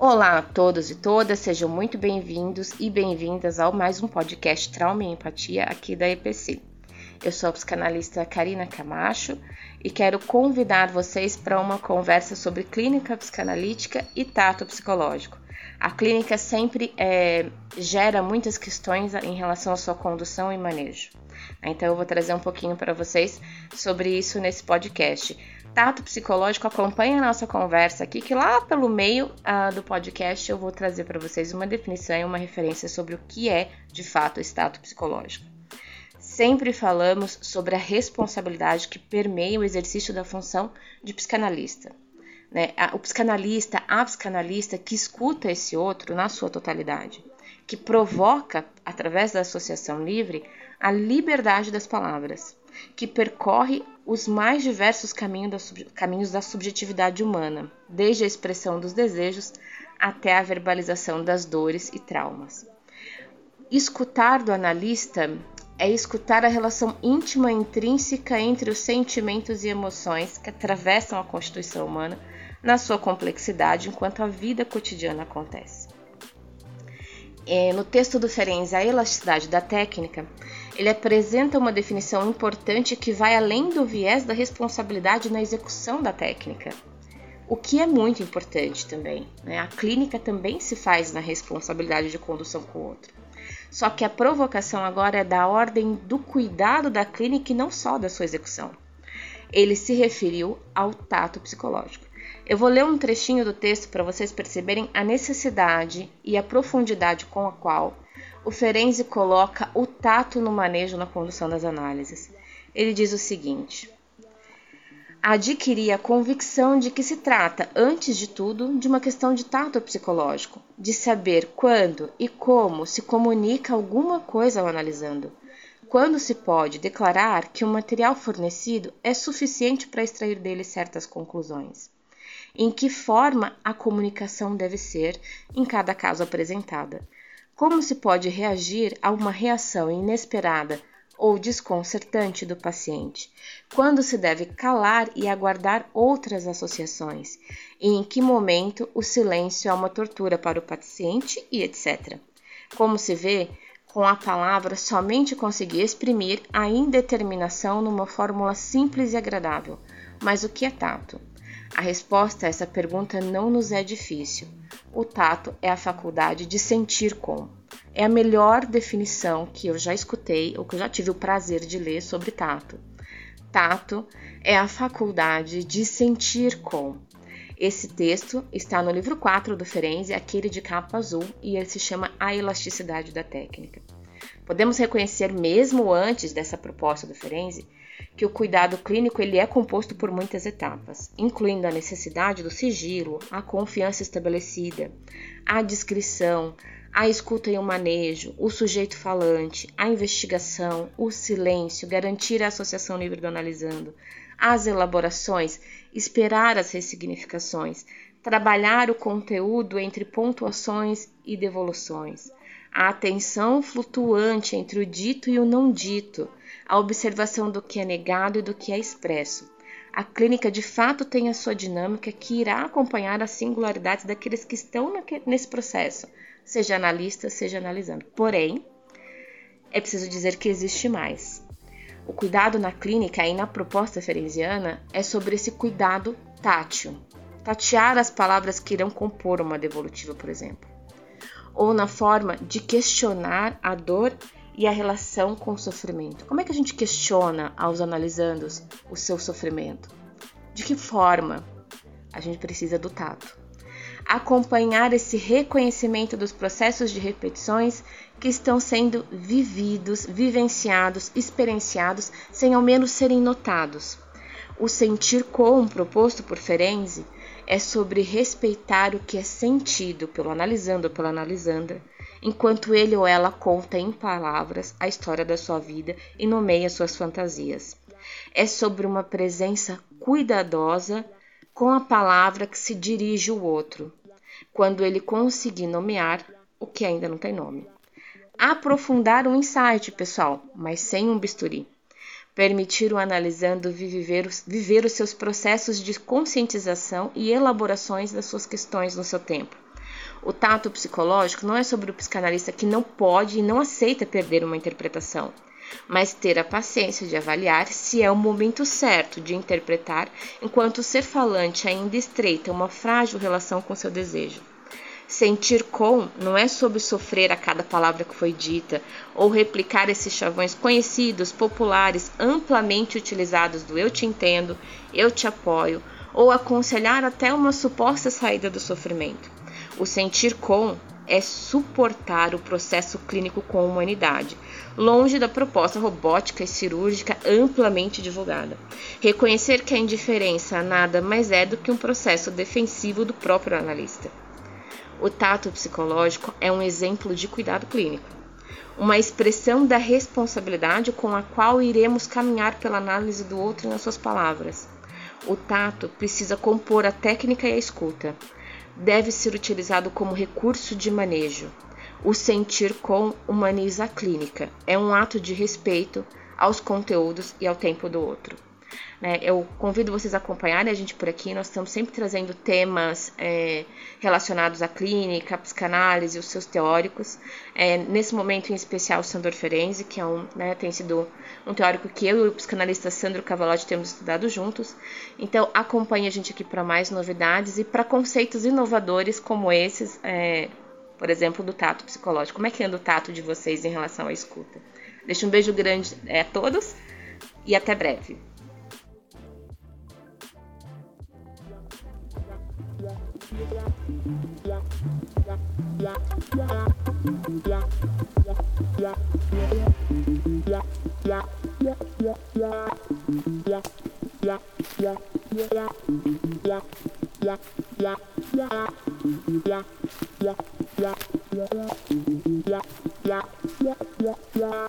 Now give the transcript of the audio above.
Olá a todos e todas, sejam muito bem-vindos e bem-vindas ao mais um podcast Trauma e Empatia aqui da EPC. Eu sou a psicanalista Karina Camacho e quero convidar vocês para uma conversa sobre clínica psicanalítica e tato psicológico. A clínica sempre é, gera muitas questões em relação à sua condução e manejo. Então eu vou trazer um pouquinho para vocês sobre isso nesse podcast tato psicológico, acompanhe a nossa conversa aqui, que lá pelo meio uh, do podcast eu vou trazer para vocês uma definição e uma referência sobre o que é de fato o tato psicológico. Sempre falamos sobre a responsabilidade que permeia o exercício da função de psicanalista. Né? O psicanalista, a psicanalista que escuta esse outro na sua totalidade, que provoca, através da associação livre, a liberdade das palavras, que percorre os mais diversos caminhos da subjetividade humana, desde a expressão dos desejos até a verbalização das dores e traumas. Escutar do analista é escutar a relação íntima e intrínseca entre os sentimentos e emoções que atravessam a constituição humana na sua complexidade enquanto a vida cotidiana acontece. É, no texto do Ferenc, A Elasticidade da Técnica, ele apresenta uma definição importante que vai além do viés da responsabilidade na execução da técnica, o que é muito importante também. Né? A clínica também se faz na responsabilidade de condução com o outro. Só que a provocação agora é da ordem do cuidado da clínica e não só da sua execução. Ele se referiu ao tato psicológico. Eu vou ler um trechinho do texto para vocês perceberem a necessidade e a profundidade com a qual o Ferenzi coloca o tato no manejo na condução das análises. Ele diz o seguinte: adquirir a convicção de que se trata, antes de tudo, de uma questão de tato psicológico, de saber quando e como se comunica alguma coisa ao analisando. Quando se pode declarar que o material fornecido é suficiente para extrair dele certas conclusões. Em que forma a comunicação deve ser em cada caso apresentada como se pode reagir a uma reação inesperada ou desconcertante do paciente? Quando se deve calar e aguardar outras associações? E em que momento o silêncio é uma tortura para o paciente e etc. Como se vê, com a palavra somente consegui exprimir a indeterminação numa fórmula simples e agradável. Mas o que é tato? A resposta a essa pergunta não nos é difícil. O tato é a faculdade de sentir com. É a melhor definição que eu já escutei ou que eu já tive o prazer de ler sobre tato. Tato é a faculdade de sentir com. Esse texto está no livro 4 do Ferenzi, aquele de capa azul, e ele se chama A Elasticidade da Técnica. Podemos reconhecer, mesmo antes dessa proposta do Ferenzi, que o cuidado clínico ele é composto por muitas etapas, incluindo a necessidade do sigilo, a confiança estabelecida, a descrição, a escuta e o manejo, o sujeito falante, a investigação, o silêncio, garantir a associação livre do analisando, as elaborações, esperar as ressignificações, trabalhar o conteúdo entre pontuações e devoluções, a atenção flutuante entre o dito e o não dito, a observação do que é negado e do que é expresso. A clínica de fato tem a sua dinâmica que irá acompanhar as singularidades daqueles que estão nesse processo, seja analista, seja analisando. Porém, é preciso dizer que existe mais. O cuidado na clínica e na proposta ferenziana é sobre esse cuidado tátil. Tatear as palavras que irão compor uma devolutiva, por exemplo. Ou na forma de questionar a dor e a relação com o sofrimento. Como é que a gente questiona aos analisandos o seu sofrimento? De que forma? A gente precisa do tato. Acompanhar esse reconhecimento dos processos de repetições que estão sendo vividos, vivenciados, experienciados, sem ao menos serem notados. O sentir com proposto por Ferenzi é sobre respeitar o que é sentido pelo analisando ou pela analisanda enquanto ele ou ela conta em palavras a história da sua vida e nomeia suas fantasias. É sobre uma presença cuidadosa com a palavra que se dirige ao outro, quando ele conseguir nomear o que ainda não tem nome. Aprofundar um insight, pessoal, mas sem um bisturi. Permitir o analisando viver, viver os seus processos de conscientização e elaborações das suas questões no seu tempo O tato psicológico não é sobre o psicanalista que não pode e não aceita perder uma interpretação, mas ter a paciência de avaliar se é o momento certo de interpretar enquanto o ser falante ainda estreita uma frágil relação com seu desejo. Sentir com não é sobre sofrer a cada palavra que foi dita ou replicar esses chavões conhecidos, populares, amplamente utilizados do eu te entendo, eu te apoio ou aconselhar até uma suposta saída do sofrimento. O sentir com é suportar o processo clínico com humanidade, longe da proposta robótica e cirúrgica amplamente divulgada. Reconhecer que a indiferença nada mais é do que um processo defensivo do próprio analista. O tato psicológico é um exemplo de cuidado clínico, uma expressão da responsabilidade com a qual iremos caminhar pela análise do outro nas suas palavras. O tato precisa compor a técnica e a escuta. Deve ser utilizado como recurso de manejo. O sentir com humaniza a clínica. É um ato de respeito aos conteúdos e ao tempo do outro. Né? Eu convido vocês a acompanharem a gente por aqui. Nós estamos sempre trazendo temas é, relacionados à clínica, à psicanálise, os seus teóricos. É, nesse momento em especial, o Sandor Ferenzi, que é um, né, tem sido um teórico que eu e o psicanalista Sandro Cavalotti temos estudado juntos. Então, acompanhe a gente aqui para mais novidades e para conceitos inovadores como esses, é, por exemplo, do tato psicológico. Como é que anda o tato de vocês em relação à escuta? Deixo um beijo grande é, a todos e até breve. Yeah.